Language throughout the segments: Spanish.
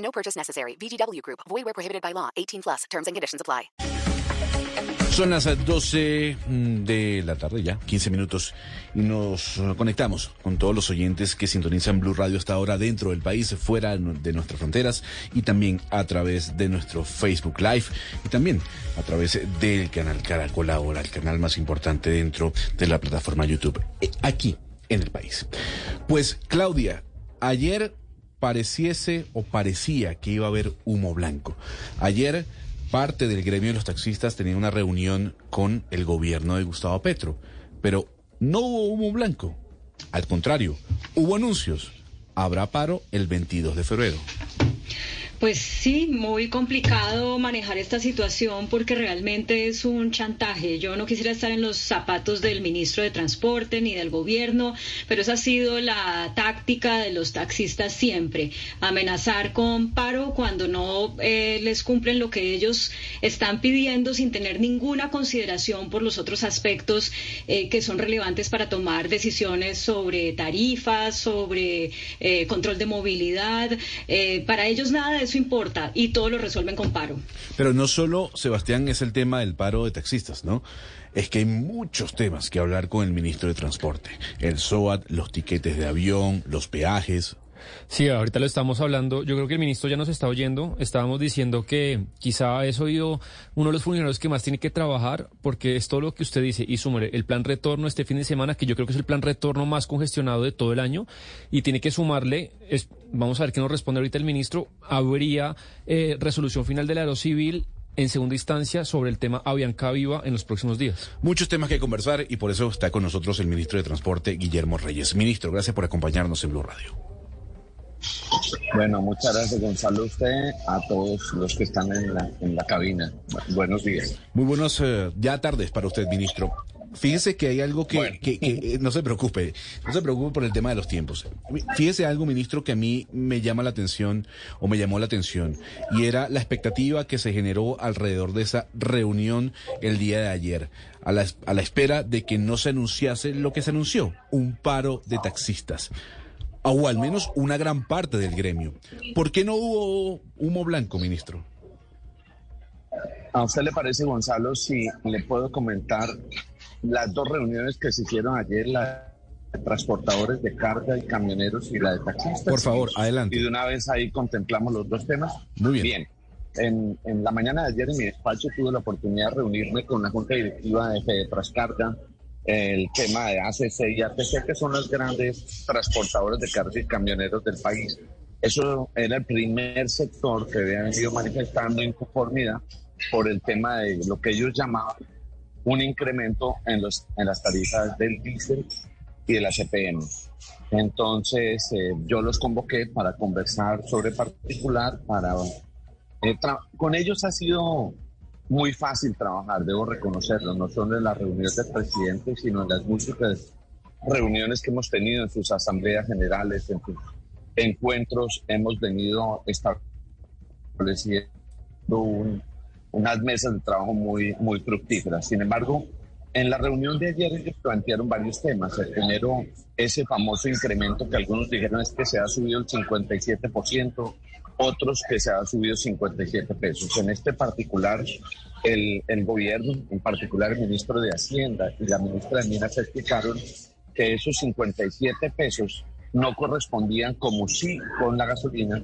No purchase necessary. VGW Group. Void where prohibited by law. 18 plus. Terms and conditions apply. Son las 12 de la tarde ya, 15 minutos, y nos conectamos con todos los oyentes que sintonizan Blue Radio hasta ahora dentro del país, fuera de nuestras fronteras, y también a través de nuestro Facebook Live, y también a través del canal Caracol Ahora, el canal más importante dentro de la plataforma YouTube, eh, aquí en el país. Pues, Claudia, ayer pareciese o parecía que iba a haber humo blanco. Ayer parte del gremio de los taxistas tenía una reunión con el gobierno de Gustavo Petro, pero no hubo humo blanco. Al contrario, hubo anuncios. Habrá paro el 22 de febrero. Pues sí, muy complicado manejar esta situación porque realmente es un chantaje. Yo no quisiera estar en los zapatos del ministro de Transporte ni del gobierno, pero esa ha sido la táctica de los taxistas siempre. Amenazar con paro cuando no eh, les cumplen lo que ellos están pidiendo sin tener ninguna consideración por los otros aspectos eh, que son relevantes para tomar decisiones sobre tarifas, sobre eh, control de movilidad. para ellos nada eso importa y todo lo resuelven con paro. Pero no solo, Sebastián, es el tema del paro de taxistas, ¿no? Es que hay muchos temas que hablar con el ministro de Transporte. El SOAT, los tiquetes de avión, los peajes. Sí, ahorita lo estamos hablando. Yo creo que el ministro ya nos está oyendo. Estábamos diciendo que quizá es oído uno de los funcionarios que más tiene que trabajar, porque es todo lo que usted dice. Y sumaré el plan retorno este fin de semana, que yo creo que es el plan retorno más congestionado de todo el año, y tiene que sumarle, vamos a ver qué nos responde ahorita el ministro, habría eh, resolución final del aerocivil en segunda instancia sobre el tema Avianca Viva en los próximos días. Muchos temas que conversar y por eso está con nosotros el ministro de Transporte, Guillermo Reyes. Ministro, gracias por acompañarnos en Blue Radio. Bueno, muchas gracias Gonzalo, usted, a todos los que están en la, en la cabina. Buenos días. Muy buenos eh, ya tardes para usted, ministro. Fíjese que hay algo que, que, que, no se preocupe, no se preocupe por el tema de los tiempos. Fíjese algo, ministro, que a mí me llama la atención o me llamó la atención y era la expectativa que se generó alrededor de esa reunión el día de ayer, a la, a la espera de que no se anunciase lo que se anunció, un paro de taxistas o al menos una gran parte del gremio. ¿Por qué no hubo humo blanco, ministro? ¿A usted le parece, Gonzalo, si le puedo comentar las dos reuniones que se hicieron ayer, la de transportadores de carga y camioneros y la de taxistas? Por favor, adelante. Y de una vez ahí contemplamos los dos temas. Muy bien. Bien. En, en la mañana de ayer en mi despacho tuve la oportunidad de reunirme con la Junta Directiva de Fede Trascarga, el tema de ACC y ATC, que son los grandes transportadores de carga y camioneros del país. Eso era el primer sector que había venido manifestando inconformidad por el tema de lo que ellos llamaban un incremento en, los, en las tarifas del diésel y de la CPM. Entonces, eh, yo los convoqué para conversar sobre particular, para... Eh, con ellos ha sido muy fácil trabajar, debo reconocerlo, no solo en las reuniones del presidente, sino en las múltiples reuniones que hemos tenido en sus asambleas generales, en sus encuentros, hemos venido estableciendo unas mesas de trabajo muy, muy fructíferas. Sin embargo, en la reunión de ayer ellos plantearon varios temas. El primero, ese famoso incremento que algunos dijeron es que se ha subido el 57%, otros que se ha subido 57 pesos. En este particular, el, el gobierno, en particular el ministro de Hacienda y la ministra de Minas explicaron que esos 57 pesos no correspondían como sí con la gasolina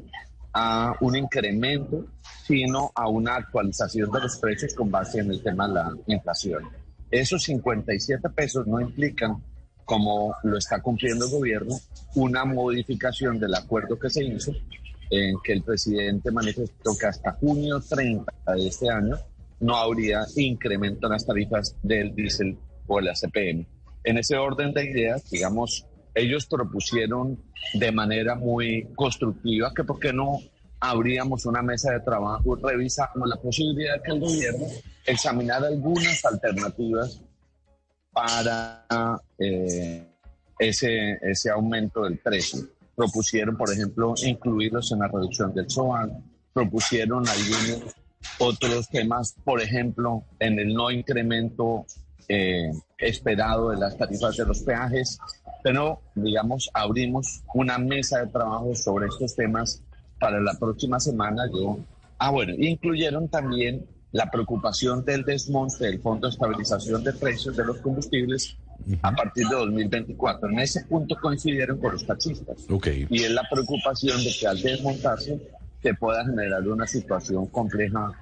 a un incremento, sino a una actualización de los precios con base en el tema de la inflación. Esos 57 pesos no implican, como lo está cumpliendo el gobierno, una modificación del acuerdo que se hizo en que el presidente manifestó que hasta junio 30 de este año no habría incremento en las tarifas del diésel o la CPM. En ese orden de ideas, digamos, ellos propusieron de manera muy constructiva que por qué no abríamos una mesa de trabajo, revisamos la posibilidad de que el gobierno examinara algunas alternativas para eh, ese, ese aumento del precio. Propusieron, por ejemplo, incluirlos en la reducción del SOAN, propusieron algunos otros temas, por ejemplo, en el no incremento eh, esperado de las tarifas de los peajes, pero, digamos, abrimos una mesa de trabajo sobre estos temas para la próxima semana. Yo, ah, bueno, incluyeron también la preocupación del desmonte del Fondo de Estabilización de Precios de los Combustibles a partir de 2024. En ese punto coincidieron con los taxistas. Okay. Y es la preocupación de que al desmontarse se pueda generar una situación compleja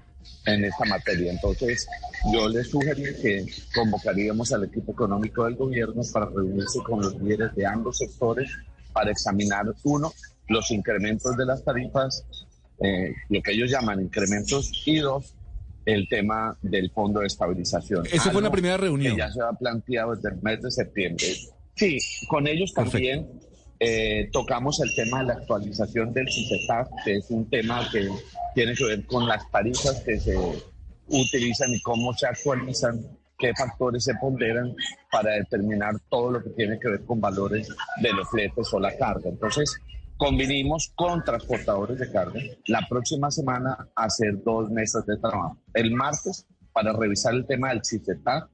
en esta materia. Entonces, yo les sugerí que convocaríamos al equipo económico del gobierno para reunirse con los líderes de ambos sectores para examinar, uno, los incrementos de las tarifas, eh, lo que ellos llaman incrementos, y dos, el tema del fondo de estabilización. Esa fue la primera reunión. Que ya se ha planteado desde el mes de septiembre. Sí, con ellos también eh, tocamos el tema de la actualización del CICETAC, que es un tema que tiene que ver con las tarifas que se utilizan y cómo se actualizan, qué factores se ponderan para determinar todo lo que tiene que ver con valores de los fletes o la carga. Entonces, convinimos con transportadores de carga la próxima semana hacer dos mesas de trabajo. El martes para revisar el tema del CIFETAC,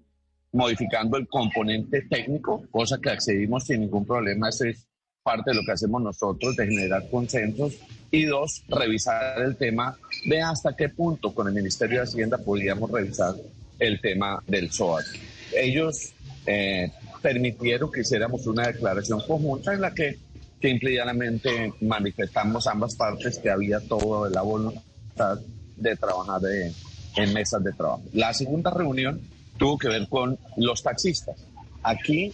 modificando el componente técnico, cosa que accedimos sin ningún problema. Ese es parte de lo que hacemos nosotros, de generar consensos. Y dos, revisar el tema de hasta qué punto con el Ministerio de Hacienda podríamos revisar el tema del SOAT. Ellos eh, permitieron que hiciéramos una declaración conjunta en la que simplemente manifestamos ambas partes que había toda la voluntad de trabajar en mesas de trabajo. La segunda reunión tuvo que ver con los taxistas. Aquí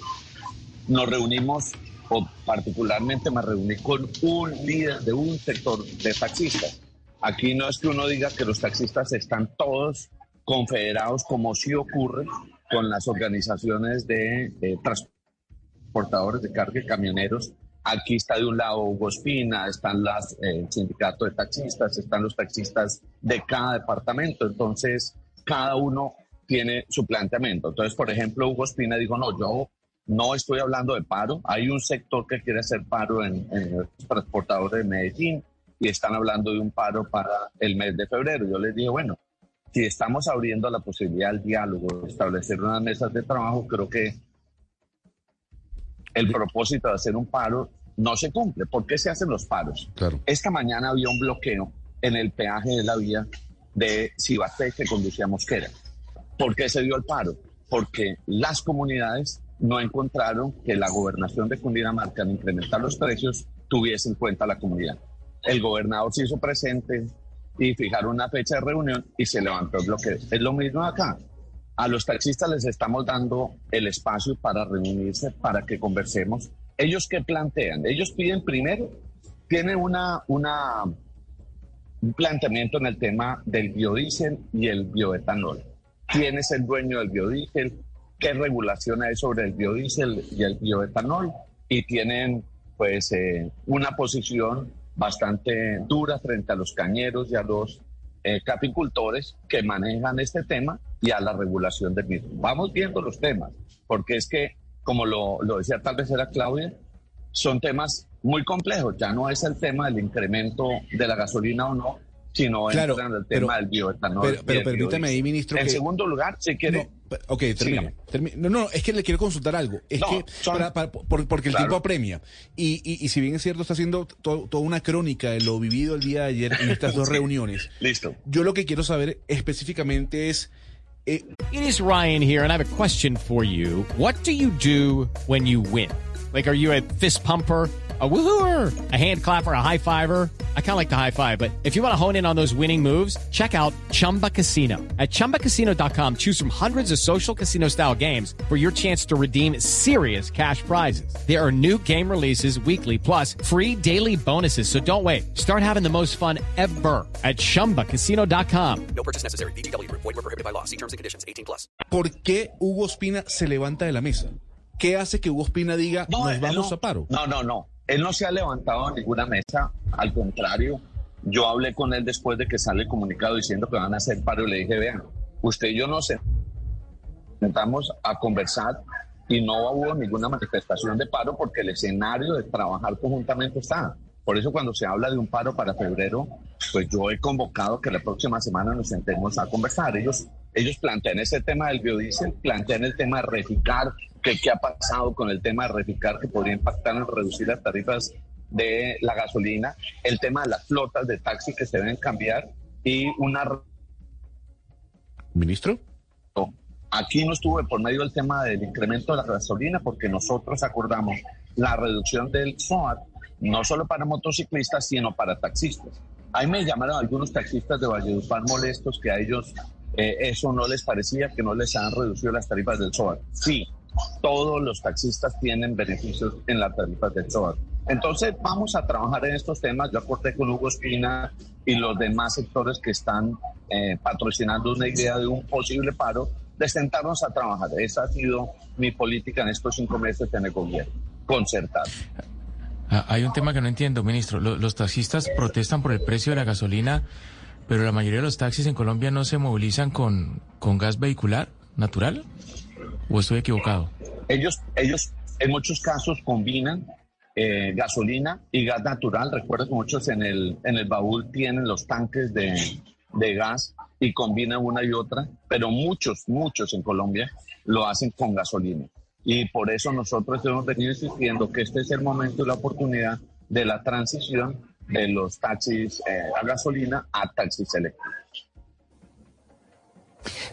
nos reunimos, o particularmente me reuní con un líder de un sector de taxistas. Aquí no es que uno diga que los taxistas están todos confederados como sí ocurre con las organizaciones de eh, transportadores de carga y camioneros Aquí está de un lado Hugo Espina, están las, eh, el sindicato de taxistas, están los taxistas de cada departamento. Entonces, cada uno tiene su planteamiento. Entonces, por ejemplo, Hugo Espina dijo, no, yo no estoy hablando de paro. Hay un sector que quiere hacer paro en, en los transportadores de Medellín y están hablando de un paro para el mes de febrero. Yo les dije, bueno, si estamos abriendo la posibilidad del diálogo, establecer unas mesas de trabajo, creo que el propósito de hacer un paro no se cumple. ¿Por qué se hacen los paros? Claro. Esta mañana había un bloqueo en el peaje de la vía de Cibaté que conducía a Mosquera. ¿Por qué se dio el paro? Porque las comunidades no encontraron que la gobernación de Cundinamarca al incrementar los precios tuviese en cuenta la comunidad. El gobernador se hizo presente y fijaron una fecha de reunión y se levantó el bloqueo. Es lo mismo acá. A los taxistas les estamos dando el espacio para reunirse, para que conversemos. ¿Ellos qué plantean? Ellos piden primero, tienen una, un planteamiento en el tema del biodiesel y el bioetanol. ¿Quién es el dueño del biodiesel? ¿Qué regulación hay sobre el biodiesel y el bioetanol? Y tienen pues eh, una posición bastante dura frente a los cañeros y a los eh, capicultores que manejan este tema y a la regulación del mismo. Vamos viendo los temas, porque es que, como lo, lo decía tal vez era Claudia, son temas muy complejos. Ya no es el tema del incremento de la gasolina o no, sino claro, en el tema del bioetanol. Pero, pero permítame ahí, ministro. En que... segundo lugar, si quiere. No, ok, termine, termine. No, no, es que le quiero consultar algo. Es No, que, son- para- para- por- porque el Claro. tiempo apremia. Y, y, y si bien es cierto, está haciendo to- toda una crónica de lo vivido el día de ayer en estas dos Sí. reuniones. Listo. Yo lo que quiero saber específicamente es. eh, It is Ryan here, and I have a question for you. What do you do when you win? Like, are you a fist pumper? A woohooer, a hand clapper, a high fiver. I kind of like the high five, but if you want to hone in on those winning moves, check out Chumba Casino. At chumbacasino.com, choose from hundreds of social casino style games for your chance to redeem serious cash prizes. There are new game releases weekly, plus free daily bonuses. So don't wait. Start having the most fun ever at chumbacasino.com. No purchase necessary. VGW Group. Void were prohibited by law. See terms and conditions. 18 plus. ¿Por qué Hugo Espina se levanta de la mesa? ¿Qué hace que Hugo Espina diga nos él vamos no- a paro? No, no, no. Él no se ha levantado a ninguna mesa. Al contrario, Yo hablé con él después de que sale el comunicado diciendo que van a hacer paro y le dije, vean, usted y yo no sé, sentamos a conversar y no hubo ninguna manifestación de paro porque el escenario de trabajar conjuntamente está. Por eso cuando se habla de un paro para febrero, pues yo he convocado que la próxima semana nos sentemos a conversar. Ellos, ellos plantean ese tema del biodiesel, plantean el tema de reficar, que qué ha pasado con el tema de reficar que podría impactar en reducir las tarifas de la gasolina, el tema de las flotas de taxi que se deben cambiar y una... Ministro. Aquí no estuve por medio del tema del incremento de la gasolina porque nosotros acordamos la reducción del SOAT no solo para motociclistas, sino para taxistas. Ahí me llamaron algunos taxistas de Valledupar molestos que a ellos eh, eso no les parecía, que no les han reducido las tarifas del SOAT. Sí, todos los taxistas tienen beneficios en las tarifas del SOAT. Entonces vamos a trabajar en estos temas. Yo aporté con Hugo Espina y los demás sectores que están eh, patrocinando una idea de un posible paro, de sentarnos a trabajar. Esa ha sido mi política en estos cinco meses en el gobierno, concertar. Ah, hay un tema que no entiendo, ministro. Los, taxistas protestan por el precio de la gasolina, pero la mayoría de los taxis en Colombia no se movilizan con, con gas vehicular natural. ¿O estoy equivocado? Ellos, ellos en muchos casos combinan eh, gasolina y gas natural. Recuerdo que muchos en el, en el baúl tienen los tanques de, de gas y combinan una y otra, pero muchos, muchos en Colombia lo hacen con gasolina. Y por eso nosotros hemos venido insistiendo que este es el momento y la oportunidad de la transición de los taxis eh, a gasolina a taxis eléctricos.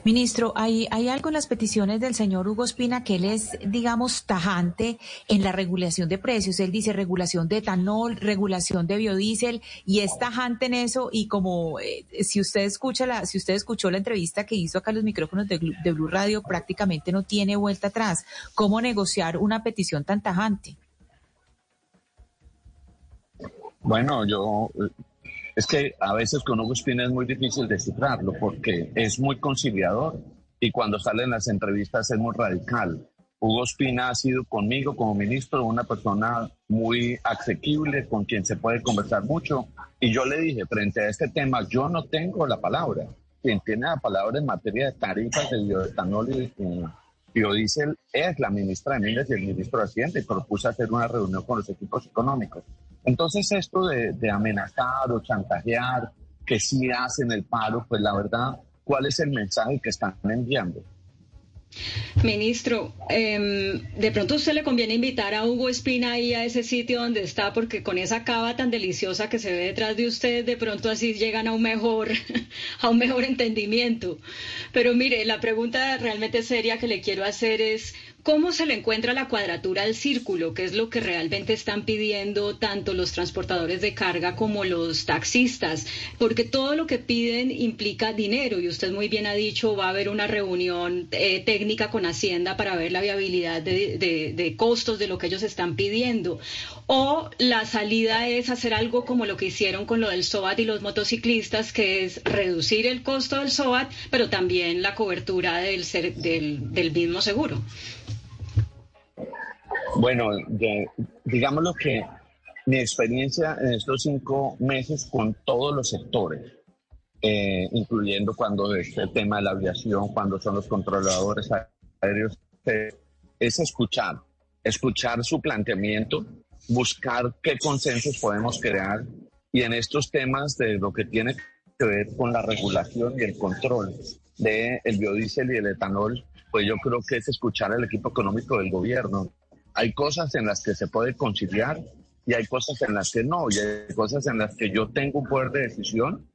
Ministro, hay, hay algo en las peticiones del señor Hugo Espina que él es, digamos, tajante en la regulación de precios. Él dice regulación de etanol, regulación de biodiesel y es tajante en eso. Y como eh, si usted escucha la, si usted escuchó la entrevista que hizo acá los micrófonos de, de Blue Radio, prácticamente no tiene vuelta atrás. ¿Cómo negociar una petición tan tajante? Bueno, yo es que a veces con Hugo Espina es muy difícil descifrarlo porque es muy conciliador y cuando sale en las entrevistas es muy radical. Hugo Espina ha sido conmigo como ministro una persona muy asequible, con quien se puede conversar mucho. Y yo le dije, frente a este tema, yo no tengo la palabra. Quien tiene la palabra en materia de tarifas de bioetanol y biodiesel es la ministra de Minas y el ministro de Hacienda y propuse hacer una reunión con los equipos económicos. Entonces esto de, amenazar o chantajear, que sí hacen el paro, pues la verdad, ¿cuál es el mensaje que están enviando? Ministro, em, de pronto a usted le conviene invitar a Hugo Espina ahí a ese sitio donde está, porque con esa cava tan deliciosa que se ve detrás de usted, de pronto así llegan a un mejor, a un mejor entendimiento. Pero mire, la pregunta realmente seria que le quiero hacer es, ¿Cómo se le encuentra la cuadratura al círculo? que es lo que realmente están pidiendo tanto los transportadores de carga como los taxistas? Porque todo lo que piden implica dinero y usted muy bien ha dicho, va a haber una reunión eh, técnica con Hacienda para ver la viabilidad de, costos de lo que ellos están pidiendo. O la salida es hacer algo como lo que hicieron con lo del SOAT y los motociclistas, que es reducir el costo del SOAT, pero también la cobertura del, del mismo seguro. Bueno, digámoslo que mi experiencia en estos cinco meses con todos los sectores, eh, incluyendo cuando es el tema de la aviación, cuando son los controladores aéreos, es escuchar, escuchar su planteamiento, buscar qué consensos podemos crear y en estos temas de lo que tiene que ver con la regulación y el control del el biodiesel y el etanol, pues yo creo que es escuchar al equipo económico del gobierno hay cosas en las que se puede conciliar y hay cosas en las que no, y hay cosas en las que yo tengo un poder de decisión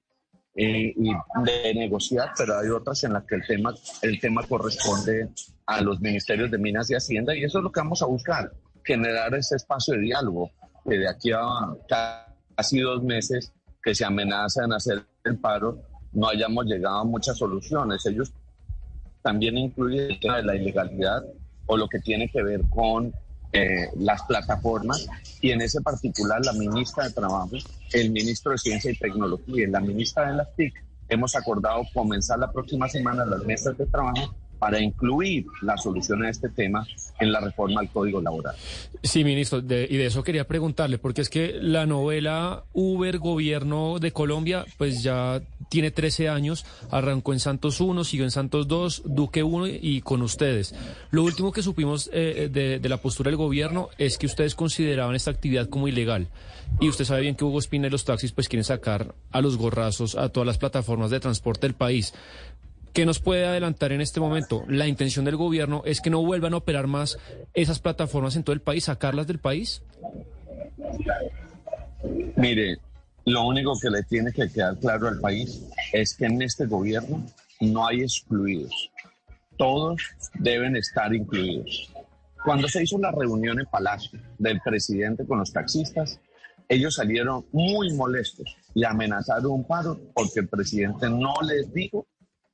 eh, y de negociar, pero hay otras en las que el tema, el tema corresponde a los ministerios de Minas y Hacienda y eso es lo que vamos a buscar, generar ese espacio de diálogo, que de aquí a casi dos meses que se amenazan hacer el paro, no hayamos llegado a muchas soluciones. Ellos también incluyen el tema de la ilegalidad o lo que tiene que ver con eh, las plataformas y en ese particular la ministra de Trabajo, el ministro de Ciencia y Tecnología y la ministra de las TIC hemos acordado comenzar la próxima semana las mesas de trabajo para incluir la solución a este tema en la reforma al Código Laboral. Sí, ministro, y de eso quería preguntarle, porque es que la novela Uber Gobierno de Colombia, pues ya tiene 13 años, arrancó en Santos 1, siguió en Santos 2, Duque 1 y con ustedes. Lo último que supimos eh, de, de, la postura del gobierno es que ustedes consideraban esta actividad como ilegal. Y usted sabe bien que Hugo Espina y los taxis pues quieren sacar a los gorrazos a todas las plataformas de transporte del país. ¿Qué nos puede adelantar en este momento? La intención del gobierno es que no vuelvan a operar más esas plataformas en todo el país, sacarlas del país. Mire, lo único que le tiene que quedar claro al país es que en este gobierno no hay excluidos. Todos deben estar incluidos. Cuando se hizo la reunión en Palacio del presidente con los taxistas, ellos salieron muy molestos y amenazaron un paro porque el presidente no les dijo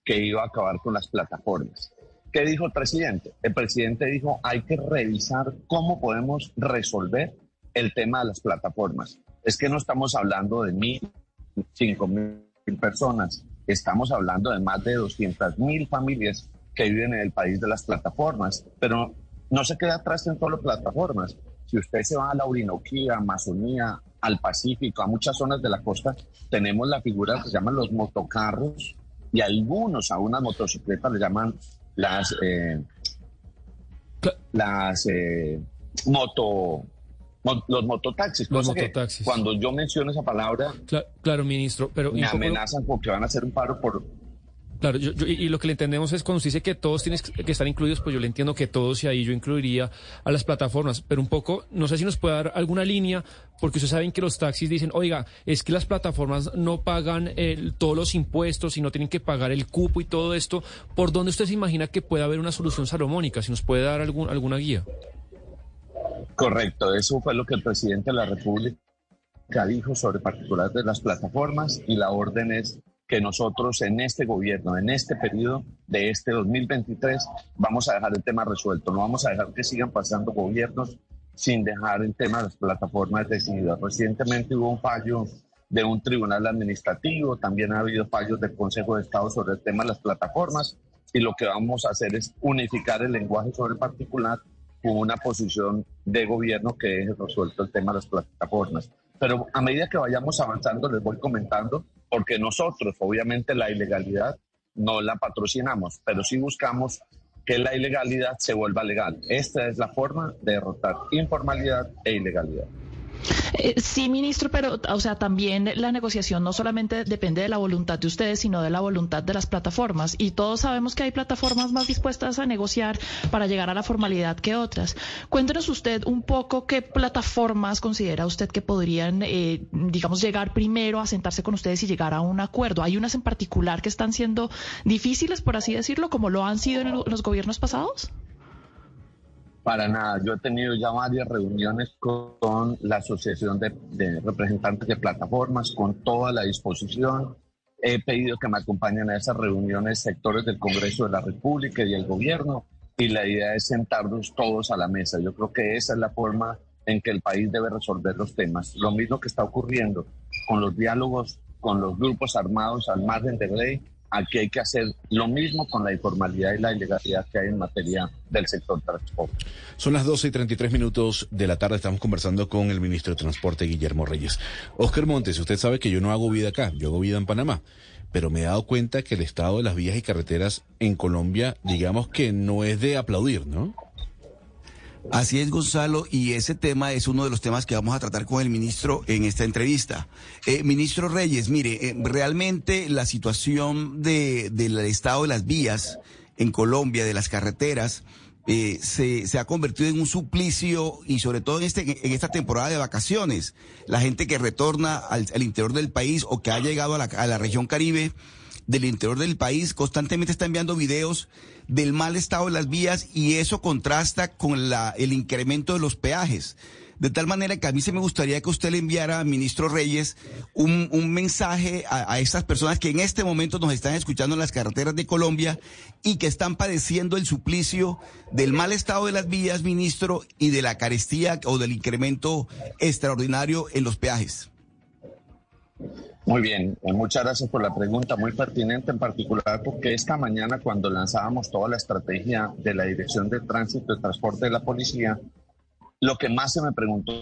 que iba a acabar con las plataformas. ¿Qué dijo el presidente? El presidente dijo, hay que revisar cómo podemos resolver el tema de las plataformas. Es que no estamos hablando de mil, cinco mil personas, estamos hablando de más de 200 mil familias que viven en el país de las plataformas, pero no se queda atrás en todas las plataformas. Si usted se va a la Orinoquía, Amazonía, al Pacífico, a muchas zonas de la costa, tenemos la figura que se llaman los motocarros, y algunos a una motocicleta le llaman las eh, las eh, moto los mototaxis. Los mototaxis. Cuando yo menciono esa palabra, claro, ministro, pero me amenazan porque van a hacer un paro por Claro, yo, y lo que le entendemos es cuando usted dice que todos tienen que estar incluidos, pues yo le entiendo que todos y ahí yo incluiría a las plataformas, pero un poco, no sé si nos puede dar alguna línea, porque ustedes saben que los taxis dicen, oiga, es que las plataformas no pagan todos los impuestos y no tienen que pagar el cupo y todo esto. ¿Por dónde usted se imagina que puede haber una solución salomónica? Si nos puede dar algún, alguna guía. Correcto, eso fue lo que el presidente de la República dijo sobre particulares de las plataformas y la orden es que nosotros en este gobierno, en este periodo de este 2023, vamos a dejar el tema resuelto. No vamos a dejar que sigan pasando gobiernos sin dejar el tema de las plataformas decididas. Recientemente hubo un fallo de un tribunal administrativo, también ha habido fallos del Consejo de Estado sobre el tema de las plataformas y lo que vamos a hacer es unificar el lenguaje sobre el particular con una posición de gobierno que deje resuelto el tema de las plataformas. Pero a medida que vayamos avanzando, les voy comentando porque nosotros obviamente la ilegalidad no la patrocinamos, pero sí buscamos que la ilegalidad se vuelva legal. Esta es la forma de derrotar informalidad e ilegalidad. Eh, sí, ministro, pero, o sea, también la negociación no solamente depende de la voluntad de ustedes, sino de la voluntad de las plataformas. Y todos sabemos que hay plataformas más dispuestas a negociar para llegar a la formalidad que otras. Cuéntenos usted un poco qué plataformas considera usted que podrían, eh, digamos, llegar primero a sentarse con ustedes y llegar a un acuerdo. Hay unas en particular que están siendo difíciles, por así decirlo, como lo han sido en los gobiernos pasados. Para nada, yo he tenido ya varias reuniones con, la Asociación de, Representantes de Plataformas, con toda la disposición. He pedido que me acompañen a esas reuniones sectores del Congreso de la República y el gobierno y la idea es sentarnos todos a la mesa. Yo creo que esa es la forma en que el país debe resolver los temas. Lo mismo que está ocurriendo con los diálogos con los grupos armados al margen de ley Aquí hay que hacer lo mismo con la informalidad y la ilegalidad que hay en materia del sector transporte. Son las 12 y 33 minutos de la tarde. Estamos conversando con el ministro de Transporte, Guillermo Reyes. Oscar Montes, usted sabe que yo no hago vida acá, yo hago vida en Panamá. Pero me he dado cuenta que el estado de las vías y carreteras en Colombia, digamos que no es de aplaudir, ¿no? Así es, Gonzalo, y ese tema es uno de los temas que vamos a tratar con el ministro en esta entrevista. Eh, ministro Reyes, mire, eh, realmente la situación de, del estado de las vías en Colombia, de las carreteras, eh, se, ha convertido en un suplicio y sobre todo en, este, en esta temporada de vacaciones. La gente que retorna al, al interior del país o que ha llegado a la, a la región Caribe del interior del país constantemente está enviando videos del mal estado de las vías y eso contrasta con la, el incremento de los peajes. De tal manera que a mí se me gustaría que usted le enviara, ministro Reyes, un, un mensaje a, a estas personas que en este momento nos están escuchando en las carreteras de Colombia y que están padeciendo el suplicio del mal estado de las vías, ministro, y de la carestía o del incremento extraordinario en los peajes. Muy bien, eh, muchas gracias por la pregunta, muy pertinente en particular porque esta mañana cuando lanzábamos toda la estrategia de la Dirección de Tránsito y Transporte de la Policía, lo que más se me preguntó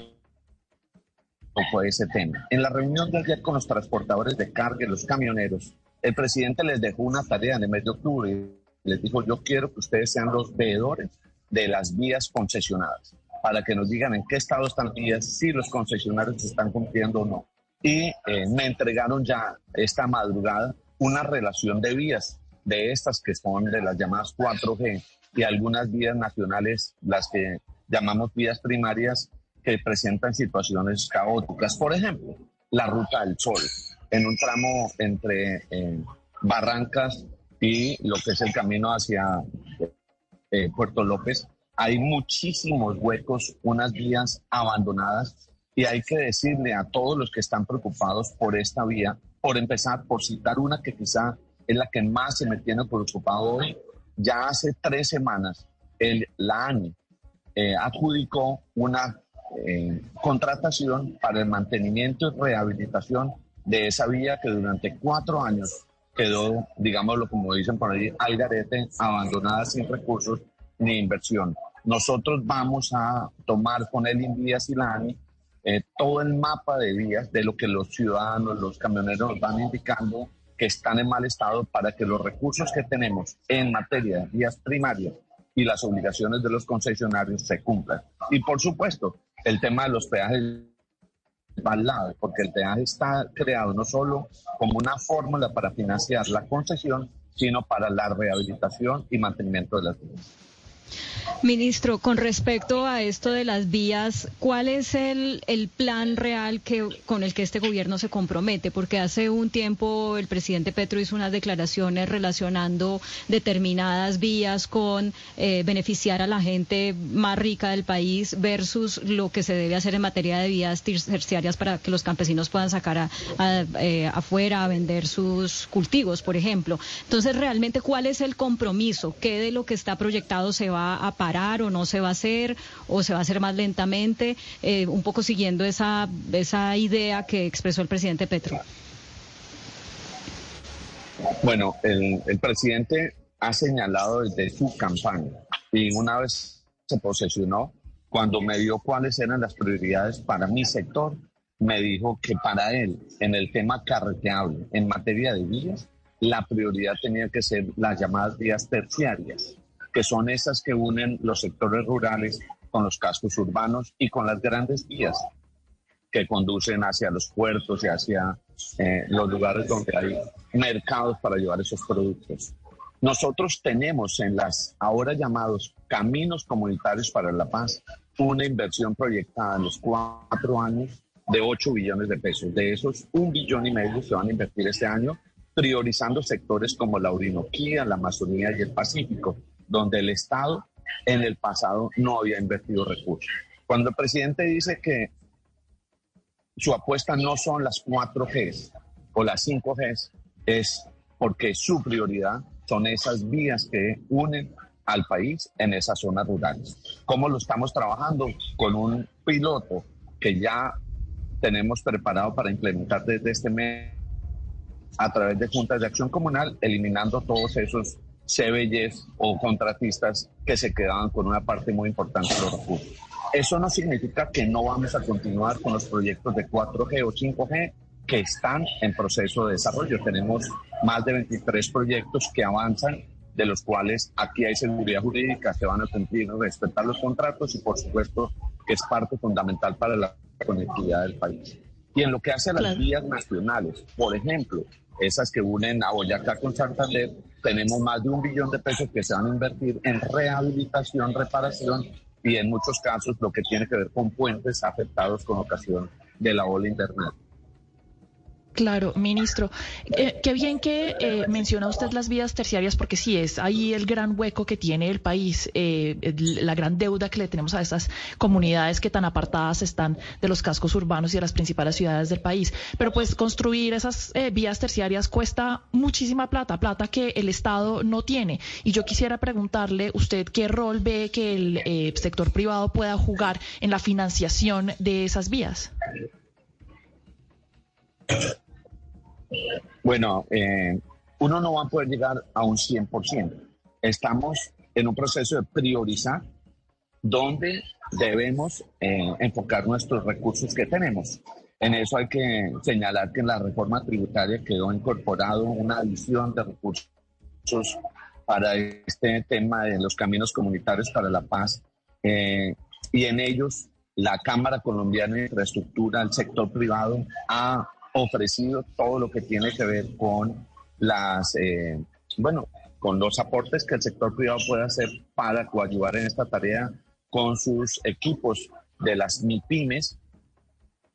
fue ese tema. En la reunión de ayer con los transportadores de carga y los camioneros, el presidente les dejó una tarea en el mes de octubre. Les dijo, yo quiero que ustedes sean los veedores de las vías concesionadas, para que nos digan en qué estado están vías, si los concesionarios están cumpliendo o no y eh, me entregaron ya esta madrugada una relación de vías de estas que son de las llamadas 4G y algunas vías nacionales, las que llamamos vías primarias, que presentan situaciones caóticas. Por ejemplo, la Ruta del Sol, en un tramo entre eh, Barrancas y lo que es el camino hacia eh, Puerto López, hay muchísimos huecos, unas vías abandonadas y hay que decirle a todos los que están preocupados por esta vía, por empezar, por citar una que quizá es la que más se me tiene preocupado hoy, ya hace tres semanas el, la ANI eh, adjudicó una eh, contratación para el mantenimiento y rehabilitación de esa vía que durante cuatro años quedó, digámoslo como dicen por ahí, al garete, abandonada sin recursos ni inversión. Nosotros vamos a tomar con el Invías y la ANI eh, todo el mapa de vías de lo que los ciudadanos, los camioneros nos van indicando que están en mal estado para que los recursos que tenemos en materia de vías primarias y las obligaciones de los concesionarios se cumplan. Y por supuesto, el tema de los peajes va al lado, porque el peaje está creado no solo como una fórmula para financiar la concesión, sino para la rehabilitación y mantenimiento de las vías. Ministro, con respecto a esto de las vías, ¿cuál es el, plan real que, con el que este gobierno se compromete? Porque hace un tiempo el presidente Petro hizo unas declaraciones relacionando determinadas vías con eh, beneficiar a la gente más rica del país versus lo que se debe hacer en materia de vías terciarias para que los campesinos puedan sacar a, eh, afuera a vender sus cultivos, por ejemplo. Entonces, realmente, ¿cuál es el compromiso? ¿Qué de lo que está proyectado se va a parar o no se va a hacer o se va a hacer más lentamente, eh, un poco siguiendo esa, esa idea que expresó el presidente Petro. Bueno, el, el presidente ha señalado desde su campaña y una vez se posesionó, cuando me dio cuáles eran las prioridades para mi sector, me dijo que para él, en el tema carreteable, en materia de vías, la prioridad tenía que ser las llamadas vías terciarias que son esas que unen los sectores rurales con los cascos urbanos y con las grandes vías que conducen hacia los puertos y hacia eh, los lugares donde hay mercados para llevar esos productos. Nosotros tenemos en las ahora llamados caminos comunitarios para la paz una inversión proyectada en los cuatro años de 8 billones de pesos. De esos, un billón y medio se van a invertir este año, priorizando sectores como la Orinoquía, la Amazonía y el Pacífico donde el Estado en el pasado no había invertido recursos. Cuando el presidente dice que su apuesta no son las 4Gs o las 5Gs, es porque su prioridad son esas vías que unen al país en esas zonas rurales. ¿Cómo lo estamos trabajando? Con un piloto que ya tenemos preparado para implementar desde este mes a través de juntas de acción comunal, eliminando todos esos CBYs o contratistas que se quedaban con una parte muy importante de los recursos. Eso no significa que no vamos a continuar con los proyectos de 4G o 5G que están en proceso de desarrollo. Tenemos más de 23 proyectos que avanzan, de los cuales aquí hay seguridad jurídica, se van a cumplir, respetar los contratos y por supuesto que es parte fundamental para la conectividad del país. Y en lo que hace a las vías nacionales, por ejemplo, esas que unen a Boyacá con Santander, tenemos más de un billón de pesos que se van a invertir en rehabilitación, reparación y en muchos casos lo que tiene que ver con puentes afectados con ocasión de la ola internet. Claro, ministro. Eh, qué bien que eh, menciona usted las vías terciarias, porque sí es ahí el gran hueco que tiene el país, eh, la gran deuda que le tenemos a estas comunidades que tan apartadas están de los cascos urbanos y de las principales ciudades del país. Pero pues construir esas vías terciarias cuesta muchísima plata, plata que el Estado no tiene. Y yo quisiera preguntarle, usted qué rol ve que el sector privado pueda jugar en la financiación de esas vías. Bueno, eh, uno no va a poder llegar a un 100%. Estamos en un proceso de priorizar dónde debemos eh, enfocar nuestros recursos que tenemos. En eso hay que señalar que en la reforma tributaria quedó incorporado una adición de recursos para este tema de los caminos comunitarios para la paz eh, y en ellos la Cámara Colombiana de Infraestructura, el sector privado, ha ofrecido todo lo que tiene que ver con las, eh, bueno, con los aportes que el sector privado puede hacer para coayudar en esta tarea con sus equipos de las MIPIMES,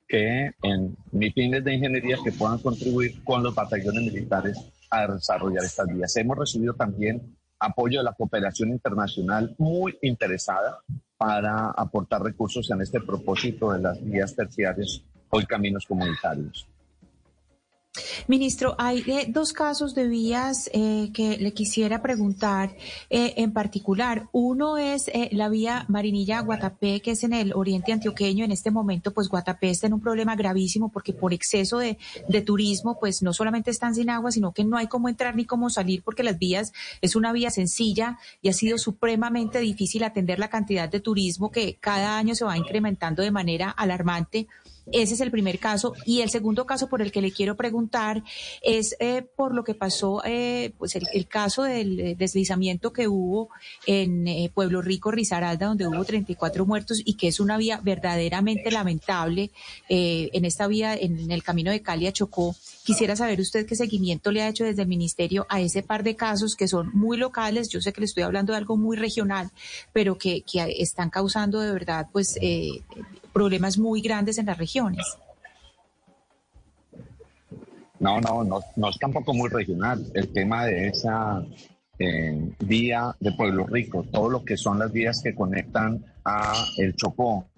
que en MIPIMES de ingeniería que puedan contribuir con los batallones militares a desarrollar estas vías. Hemos recibido también apoyo de la cooperación internacional muy interesada para aportar recursos en este propósito de las vías terciarias o caminos comunitarios. Ministro, hay eh, dos casos de vías eh, que le quisiera preguntar eh, en particular. Uno es la vía Marinilla-Guatapé, que es en el oriente antioqueño. En este momento, pues Guatapé está en un problema gravísimo porque por exceso de, de, turismo, pues no solamente están sin agua, sino que no hay cómo entrar ni cómo salir porque las vías es una vía sencilla y ha sido supremamente difícil atender la cantidad de turismo que cada año se va incrementando de manera alarmante. Ese es el primer caso. Y el segundo caso por el que le quiero preguntar es eh, por lo que pasó, eh, pues el, caso del eh, deslizamiento que hubo en Pueblo Rico, Risaralda, donde hubo 34 muertos y que es una vía verdaderamente lamentable en esta vía, en el camino de Cali a Chocó. Quisiera saber usted qué seguimiento le ha hecho desde el ministerio a ese par de casos que son muy locales. Yo sé que le estoy hablando de algo muy regional, pero que, que están causando de verdad, pues, problemas muy grandes en las regiones. No, no, no, no es tampoco muy regional. El tema de esa eh, vía de Pueblo Rico, todo lo que son las vías que conectan a el Chocó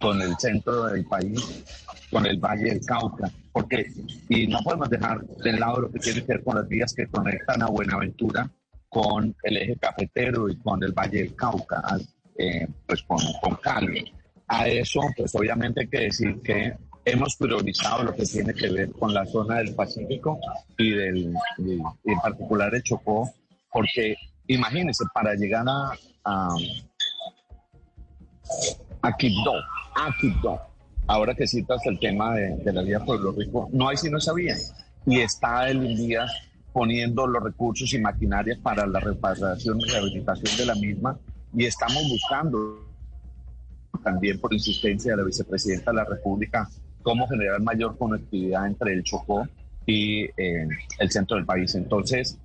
con el centro del país, con el Valle del Cauca, porque y no podemos dejar de lado lo que tiene que ver con las vías que conectan a Buenaventura con el eje cafetero y con el Valle del Cauca, eh, pues con, con Cali. A eso, pues obviamente hay que decir que hemos priorizado lo que tiene que ver con la zona del Pacífico y, del, en particular el Chocó, porque imagínense, para llegar a, a, a Quibdó, a Quibdó, ahora que citas el tema de, la vía Pueblo Rico, no hay sino esa vía. Y está el Indías poniendo los recursos y maquinarias para la reparación y rehabilitación de la misma y estamos buscando también por insistencia de la vicepresidenta de la República, cómo generar mayor conectividad entre el Chocó y eh, el centro del país. Entonces,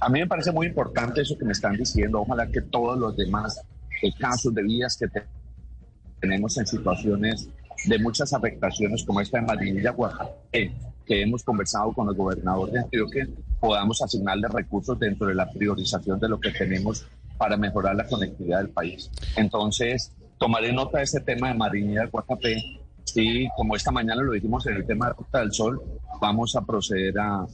a mí me parece muy importante eso que me están diciendo. Ojalá que todos los demás eh, casos de vías que tenemos en situaciones de muchas afectaciones como esta en Marinilla, Oaxaca, que hemos conversado con el gobernador de Antioquia, podamos asignarle recursos dentro de la priorización de lo que tenemos para mejorar la conectividad del país. Entonces, tomaré nota de ese tema de Marinilla Guatapé y como esta mañana lo dijimos en el tema de Costa del Sol, vamos a proceder a,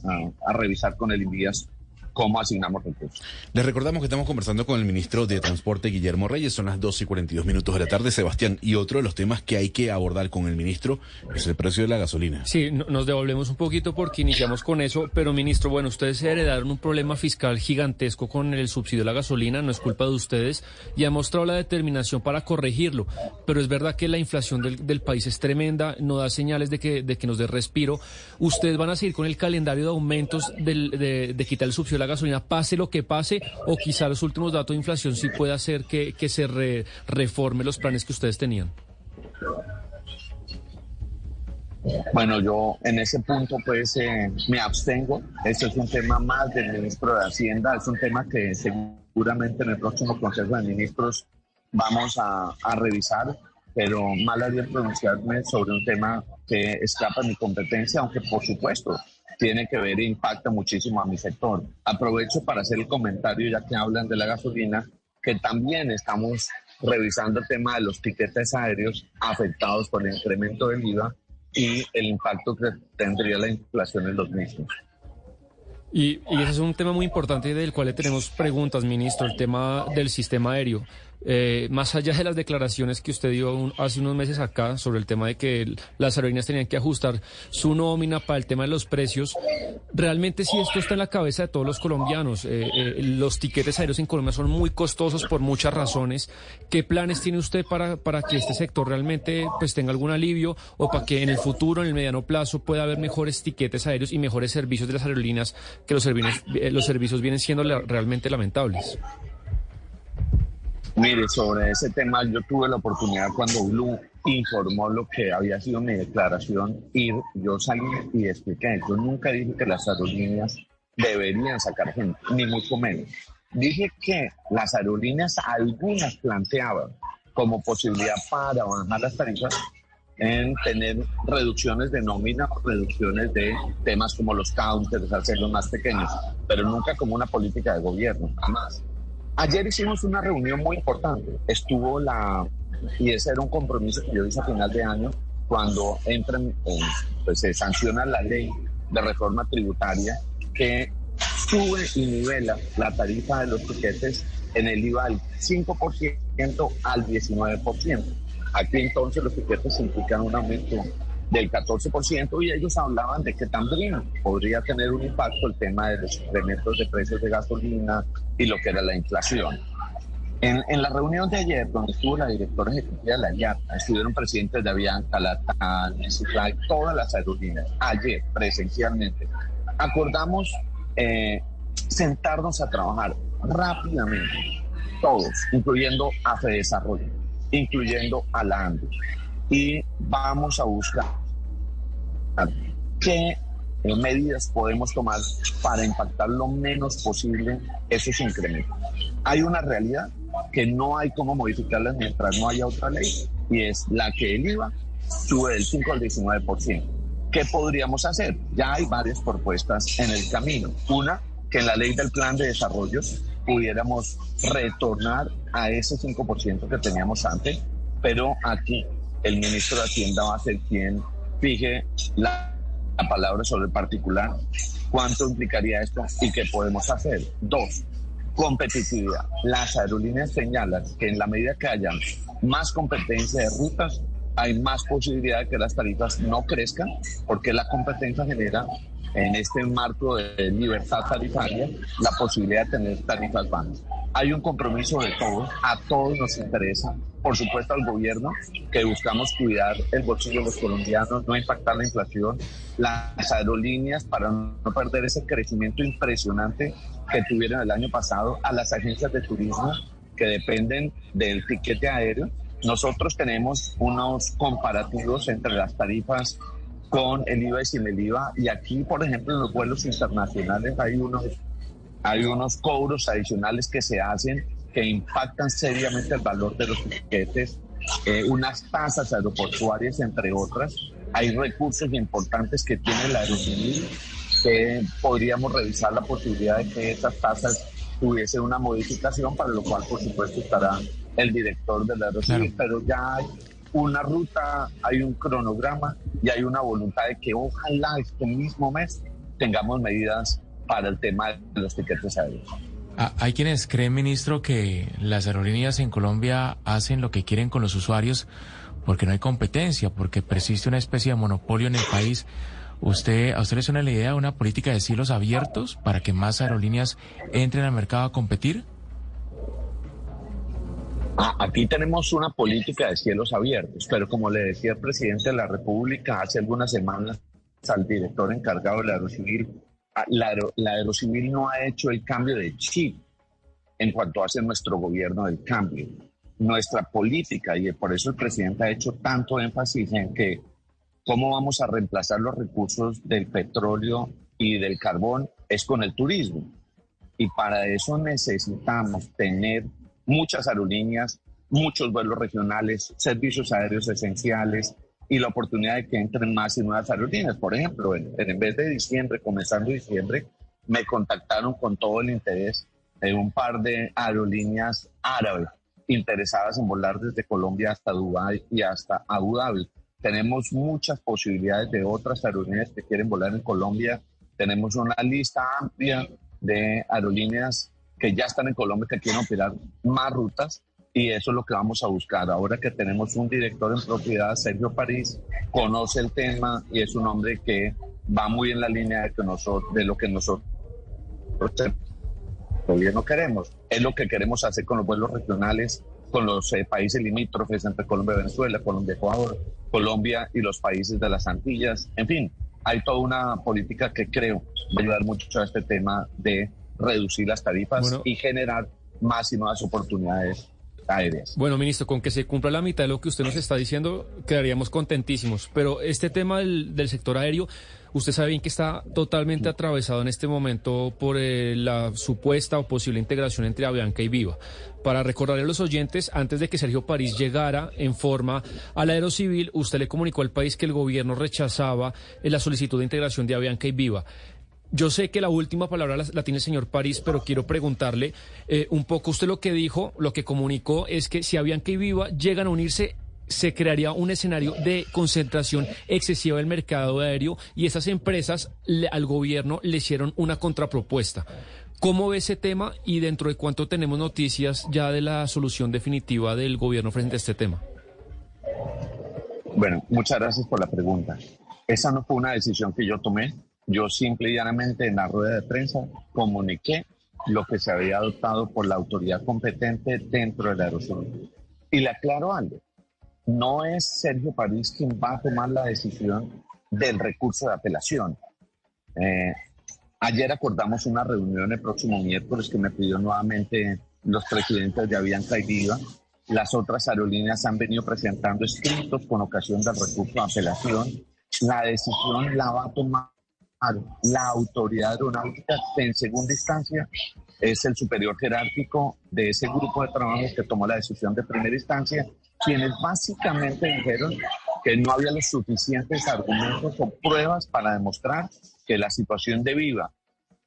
a revisar con el INVIAS cómo asignamos recursos. Les recordamos que estamos conversando con el ministro de Transporte, Guillermo Reyes. Son las 12 y 42 minutos de la tarde, Sebastián. Y otro de los temas que hay que abordar con el ministro es el precio de la gasolina. Sí, nos devolvemos un poquito porque iniciamos con eso. Pero, ministro, bueno, ustedes heredaron un problema fiscal gigantesco con el subsidio de la gasolina. No es culpa de ustedes. Y ha mostrado la determinación para corregirlo. Pero es verdad que la inflación del, país es tremenda. No da señales de que, de que nos dé respiro. Ustedes van a seguir con el calendario de aumentos de, de quitar el subsidio de la gasolina, pase lo que pase, o quizá los últimos datos de inflación sí puede hacer que, que se reforme los planes que ustedes tenían? Bueno, yo en ese punto pues eh, me abstengo. Este es un tema más del ministro de Hacienda, es un tema que seguramente en el próximo Consejo de Ministros vamos a, a revisar, pero mal haría pronunciarme sobre un tema que escapa de mi competencia, aunque por supuesto tiene que ver e impacta muchísimo a mi sector. Aprovecho para hacer el comentario, ya que hablan de la gasolina, que también estamos revisando el tema de los tiquetes aéreos afectados por el incremento del IVA y el impacto que tendría la inflación en los mismos. Y, ese es un tema muy importante del cual le tenemos preguntas, ministro, el tema del sistema aéreo. Eh, más allá de las declaraciones que usted dio hace unos meses acá sobre el tema de que las aerolíneas tenían que ajustar su nómina para el tema de los precios, realmente si esto está en la cabeza de todos los colombianos, eh, eh, los tiquetes aéreos en Colombia son muy costosos por muchas razones. ¿Qué planes tiene usted para, para que este sector realmente pues tenga algún alivio o para que en el futuro, en el mediano plazo, pueda haber mejores tiquetes aéreos y mejores servicios de las aerolíneas que los servicios, los servicios vienen siendo realmente lamentables? Mire, sobre ese tema yo tuve la oportunidad cuando Blue informó lo que había sido mi declaración y yo salí y expliqué. Yo nunca dije que las aerolíneas deberían sacar gente, ni mucho menos. Dije que las aerolíneas, algunas planteaban como posibilidad para bajar las tarifas en tener reducciones de nómina, reducciones de temas como los counters, hacerlos más pequeños, pero nunca como una política de gobierno, jamás. Ayer hicimos una reunión muy importante. Estuvo la, y ese era un compromiso que yo hice a final de año, cuando entran, pues se sanciona la ley de reforma tributaria que sube y nivela la tarifa de los tiquetes en el IVA del 5% al 19%. Aquí entonces los tiquetes implican un aumento del 14% y ellos hablaban de que también podría tener un impacto el tema de los incrementos de precios de gasolina y lo que era la inflación. En, en la reunión de ayer, donde estuvo la directora ejecutiva de la IATA, estuvieron presidentes de Avianca, Latam, Cifly, todas las aerolíneas, ayer presencialmente, acordamos eh, sentarnos a trabajar rápidamente, todos, incluyendo a Desarrollo, incluyendo a la ANDE, y vamos a buscar qué medidas podemos tomar para impactar lo menos posible esos incrementos. Hay una realidad que no hay cómo modificarla mientras no haya otra ley y es la que el IVA sube del 5 al 19%. ¿Qué podríamos hacer? Ya hay varias propuestas en el camino. Una, que en la ley del plan de desarrollo pudiéramos retornar a ese 5% que teníamos antes, pero aquí el ministro de Hacienda va a ser quien fije la, palabra sobre el particular, cuánto implicaría esto y qué podemos hacer. Dos, competitividad. Las aerolíneas señalan que en la medida que haya más competencia de rutas, hay más posibilidad de que las tarifas no crezcan, porque la competencia genera en este marco de libertad tarifaria la posibilidad de tener tarifas bajas. Hay un compromiso de todos, a todos nos interesa, por supuesto al gobierno, que buscamos cuidar el bolsillo de los colombianos, no impactar la inflación, las aerolíneas para no perder ese crecimiento impresionante que tuvieron el año pasado, a las agencias de turismo que dependen del tiquete aéreo. Nosotros tenemos unos comparativos entre las tarifas con el IVA y sin el IVA. Y aquí, por ejemplo, en los vuelos internacionales hay unos, hay unos cobros adicionales que se hacen que impactan seriamente el valor de los tiquetes, eh, unas tasas aeroportuarias, entre otras. Hay recursos importantes que tiene la aerocivil que podríamos revisar la posibilidad de que esas tasas tuviesen una modificación, para lo cual, por supuesto, estará el director de la aerocivil, pero ya hay una ruta, hay un cronograma y hay una voluntad de que ojalá este mismo mes tengamos medidas para el tema de los tiquetes aéreos. Ah, hay quienes creen, ministro, que las aerolíneas en Colombia hacen lo que quieren con los usuarios porque no hay competencia, porque persiste una especie de monopolio en el país. ¿Usted, ¿A usted le suena la idea de una política de cielos abiertos para que más aerolíneas entren al mercado a competir? Ah, aquí tenemos una política de cielos abiertos, pero como le decía el presidente de la República hace algunas semanas al director encargado de la Aerocivil, ah, la, la Aerocivil no ha hecho el cambio de chip en cuanto hace nuestro gobierno del cambio. Nuestra política, y por eso el presidente ha hecho tanto énfasis en que cómo vamos a reemplazar los recursos del petróleo y del carbón, es con el turismo. Y para eso necesitamos tener muchas aerolíneas, muchos vuelos regionales, servicios aéreos esenciales y la oportunidad de que entren más y nuevas aerolíneas. Por ejemplo, en, en vez de diciembre, comenzando diciembre, me contactaron con todo el interés de un par de aerolíneas árabes interesadas en volar desde Colombia hasta Dubái y hasta Abu Dhabi. Tenemos muchas posibilidades de otras aerolíneas que quieren volar en Colombia. Tenemos una lista amplia de aerolíneas que ya están en Colombia, que quieren operar más rutas y eso es lo que vamos a buscar. Ahora que tenemos un director en propiedad, Sergio París, conoce el tema y es un hombre que va muy en la línea de, que nosotros, de lo que nosotros gobierno queremos. Es lo que queremos hacer con los vuelos regionales, con los eh, países limítrofes entre Colombia y Venezuela, Colombia y Ecuador, Colombia y los países de las Antillas. En fin, hay toda una política que creo va a ayudar mucho a este tema de reducir las tarifas y generar más y nuevas oportunidades aéreas. Bueno, ministro, con que se cumpla la mitad de lo que usted nos está diciendo, quedaríamos contentísimos. Pero este tema del, del sector aéreo, usted sabe bien que está totalmente atravesado en este momento por eh, la supuesta o posible integración entre Avianca y Viva. Para recordarle a los oyentes, antes de que Sergio París llegara en forma al aerocivil, usted le comunicó al país que el gobierno rechazaba eh, la solicitud de integración de Avianca y Viva. Yo sé que la última palabra la, tiene el señor París, pero quiero preguntarle eh, un poco usted lo que dijo, lo que comunicó es que si Avianca y Viva llegan a unirse se crearía un escenario de concentración excesiva del mercado aéreo y esas empresas al gobierno le hicieron una contrapropuesta. ¿Cómo ve ese tema y dentro de cuánto tenemos noticias ya de la solución definitiva del gobierno frente a este tema? Bueno, muchas gracias por la pregunta. Esa no fue una decisión que yo tomé. Yo simple y llanamente en la rueda de prensa comuniqué lo que se había adoptado por la autoridad competente dentro del aeropuerto. Y le aclaro algo, no es Sergio París quien va a tomar la decisión del recurso de apelación. Eh, ayer acordamos una reunión el próximo miércoles que me pidió nuevamente los presidentes de Avianca y Viva. Las otras aerolíneas han venido presentando escritos con ocasión del recurso de apelación. La decisión la va a tomar la autoridad aeronáutica en segunda instancia es el superior jerárquico de ese grupo de trabajo que tomó la decisión de primera instancia, quienes básicamente dijeron que no había los suficientes argumentos o pruebas para demostrar que la situación de Viva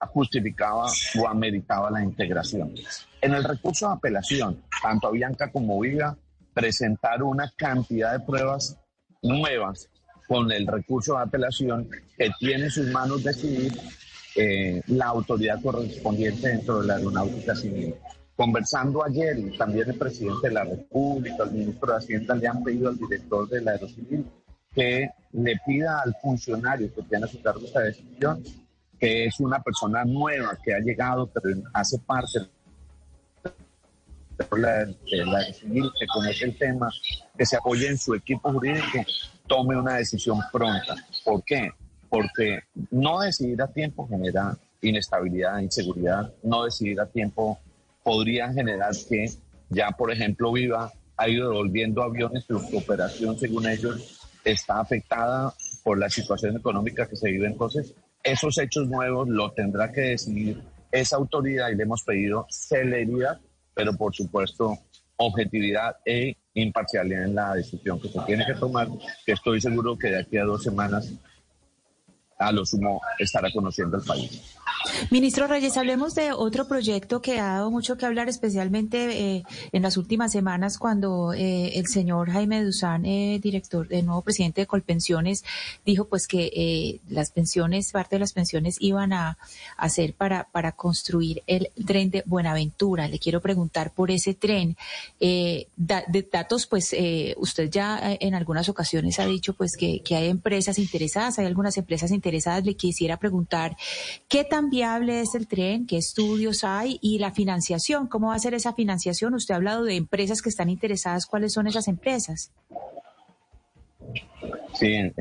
justificaba o ameritaba la integración. En el recurso de apelación, tanto Avianca como Viva presentaron una cantidad de pruebas nuevas con el recurso de apelación que tiene en sus manos decidir eh, la autoridad correspondiente dentro de la aeronáutica civil. Conversando ayer, también el presidente de la República, el ministro de Hacienda, le han pedido al director del Aerocivil que le pida al funcionario que tiene a su cargo esta decisión, que es una persona nueva que ha llegado, pero hace parte de la, de la civil, que conoce el tema, que se apoye en su equipo jurídico tome una decisión pronta. ¿Por qué? Porque no decidir a tiempo genera inestabilidad, inseguridad. No decidir a tiempo podría generar que ya, por ejemplo, Viva ha ido devolviendo aviones, pero su operación, según ellos, está afectada por la situación económica que se vive. Entonces, esos hechos nuevos lo tendrá que decidir esa autoridad y le hemos pedido celeridad, pero por supuesto objetividad e imparcialidad en la decisión que se tiene que tomar, que estoy seguro que de aquí a dos semanas a lo sumo estará conociendo el país. Ministro Reyes, hablemos de otro proyecto que ha dado mucho que hablar, especialmente eh, en las últimas semanas, cuando eh, el señor Jaime Duzán, eh, director, el nuevo presidente de Colpensiones, dijo pues que las pensiones, parte de las pensiones iban a hacer para, construir el tren de Buenaventura. Le quiero preguntar por ese tren. de datos, pues usted ya en algunas ocasiones ha dicho pues que, que hay empresas interesadas, hay algunas empresas interesadas. Le quisiera preguntar qué tan viable es el tren? ¿Qué estudios hay? Y la financiación, ¿cómo va a ser esa financiación? Usted ha hablado de empresas que están interesadas. ¿Cuáles son esas empresas? Sí,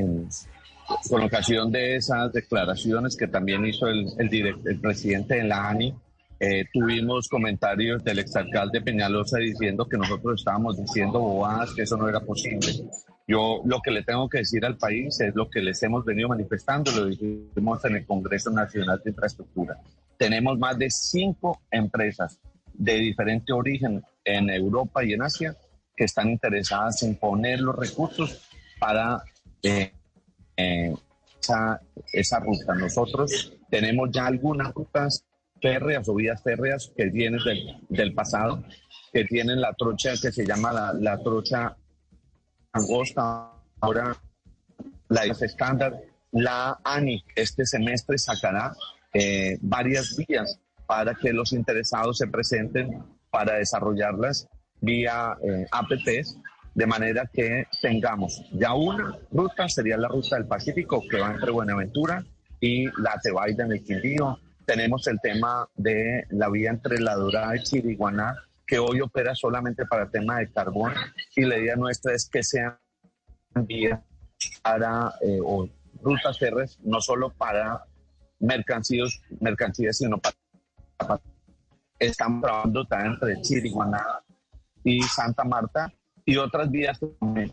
con ocasión de esas declaraciones que también hizo el, el, presidente de la ANI, eh, tuvimos comentarios del exalcalde Peñalosa diciendo que nosotros estábamos diciendo bobadas, que eso no era posible. Yo lo que le tengo que decir al país es lo que les hemos venido manifestando, lo dijimos en el Congreso Nacional de Infraestructura. Tenemos más de cinco empresas de diferente origen en Europa y en Asia que están interesadas en poner los recursos para eh, eh, esa, esa ruta. Nosotros tenemos ya algunas rutas férreas o vías férreas que vienen del, pasado, que tienen la trocha que se llama la, la trocha angosta, ahora la es estándar. La ANI este semestre sacará eh, varias vías para que los interesados se presenten para desarrollarlas vía eh, apps, de manera que tengamos ya una ruta, sería la ruta del Pacífico que va entre Buenaventura y la Tebaida en el Quindío. Tenemos el tema de la vía entre La Dorada y Chiriguaná, que hoy opera solamente para el tema de carbón y la idea nuestra es que sean vías para eh, o rutas férreas no solo para mercancías, mercancías sino para, estamos trabajando también entre Chiriguaná y Santa Marta y otras vías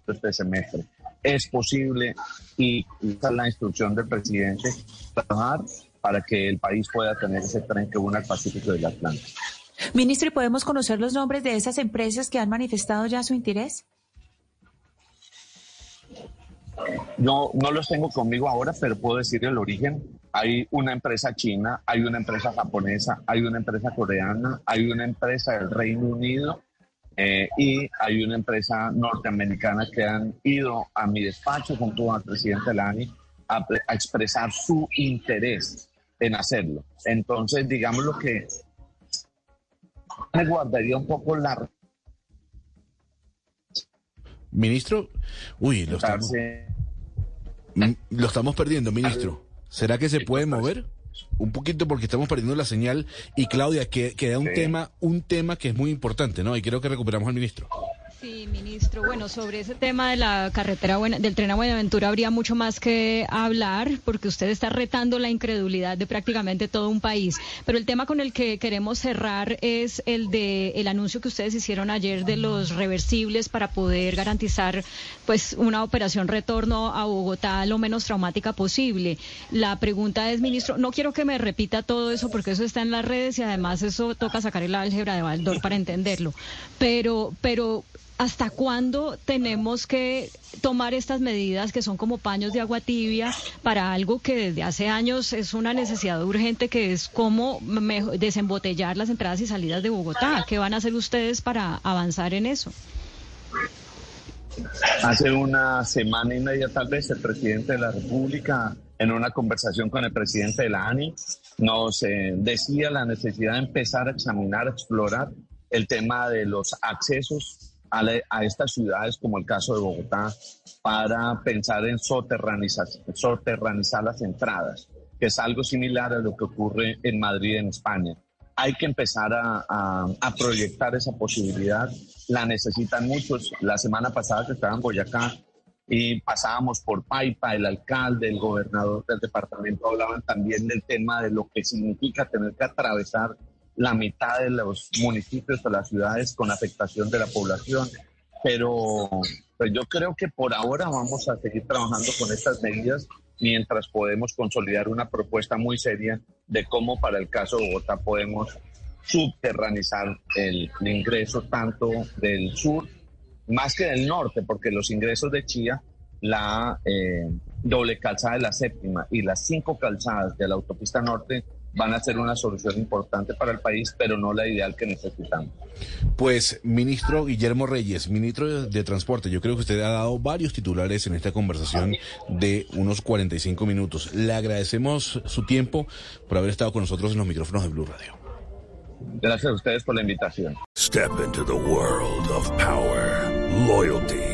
este semestre. Es posible y esta es la instrucción del presidente trabajar para que el país pueda tener ese tren que une al Pacífico del Atlántico. Ministro, ¿y podemos conocer los nombres de esas empresas que han manifestado ya su interés? No, no los tengo conmigo ahora, pero puedo decir el origen. Hay una empresa china, hay una empresa japonesa, hay una empresa coreana, hay una empresa del Reino Unido eh, y hay una empresa norteamericana que han ido a mi despacho junto al presidente Lani a, a expresar su interés en hacerlo. Entonces, digamos lo que me guardaría un poco la... Ministro, uy, lo estamos, mm, lo estamos perdiendo, ministro. ¿Será que se puede mover? Un poquito porque estamos perdiendo la señal y Claudia, que queda un tema, un tema que es muy importante, ¿no? Y creo que recuperamos al ministro. Sí, ministro. Bueno, sobre ese tema de la carretera buena, del tren a Buenaventura habría mucho más que hablar porque usted está retando la incredulidad de prácticamente todo un país. Pero el tema con el que queremos cerrar es el de el anuncio que ustedes hicieron ayer de los reversibles para poder garantizar pues una operación retorno a Bogotá lo menos traumática posible. La pregunta es, ministro, no quiero que me repita todo eso porque eso está en las redes y además eso toca sacar el álgebra de Baldor para entenderlo. Pero, pero ¿Hasta cuándo tenemos que tomar estas medidas que son como paños de agua tibia para algo que desde hace años es una necesidad urgente, que es cómo desembotellar las entradas y salidas de Bogotá? ¿Qué van a hacer ustedes para avanzar en eso? Hace una semana y media tal vez el presidente de la República, en una conversación con el presidente de la ANI, nos eh, decía la necesidad de empezar a examinar, a explorar el tema de los accesos a, estas ciudades, como el caso de Bogotá, para pensar en soterranizar, las entradas, que es algo similar a lo que ocurre en Madrid, en España. Hay que empezar a, a proyectar esa posibilidad. La necesitan muchos. La semana pasada que estaba en Boyacá, y pasábamos por Paipa, el alcalde, el gobernador del departamento hablaban también del tema de lo que significa tener que atravesar la mitad de los municipios o las ciudades con afectación de la población. Pero pues yo creo que por ahora vamos a seguir trabajando con estas medidas mientras podemos consolidar una propuesta muy seria de cómo para el caso de Bogotá podemos subterranizar el, ingreso tanto del sur más que del norte, porque los ingresos de Chía, la eh, doble calzada de la séptima y las cinco calzadas de la autopista norte van a ser una solución importante para el país, pero no la ideal que necesitamos. Pues, ministro Guillermo Reyes, ministro de Transporte, yo creo que usted ha dado varios titulares en esta conversación de unos 45 minutos. Le agradecemos su tiempo por haber estado con nosotros en los micrófonos de Blue Radio. Gracias a ustedes por la invitación. Step into the world of power, loyalty.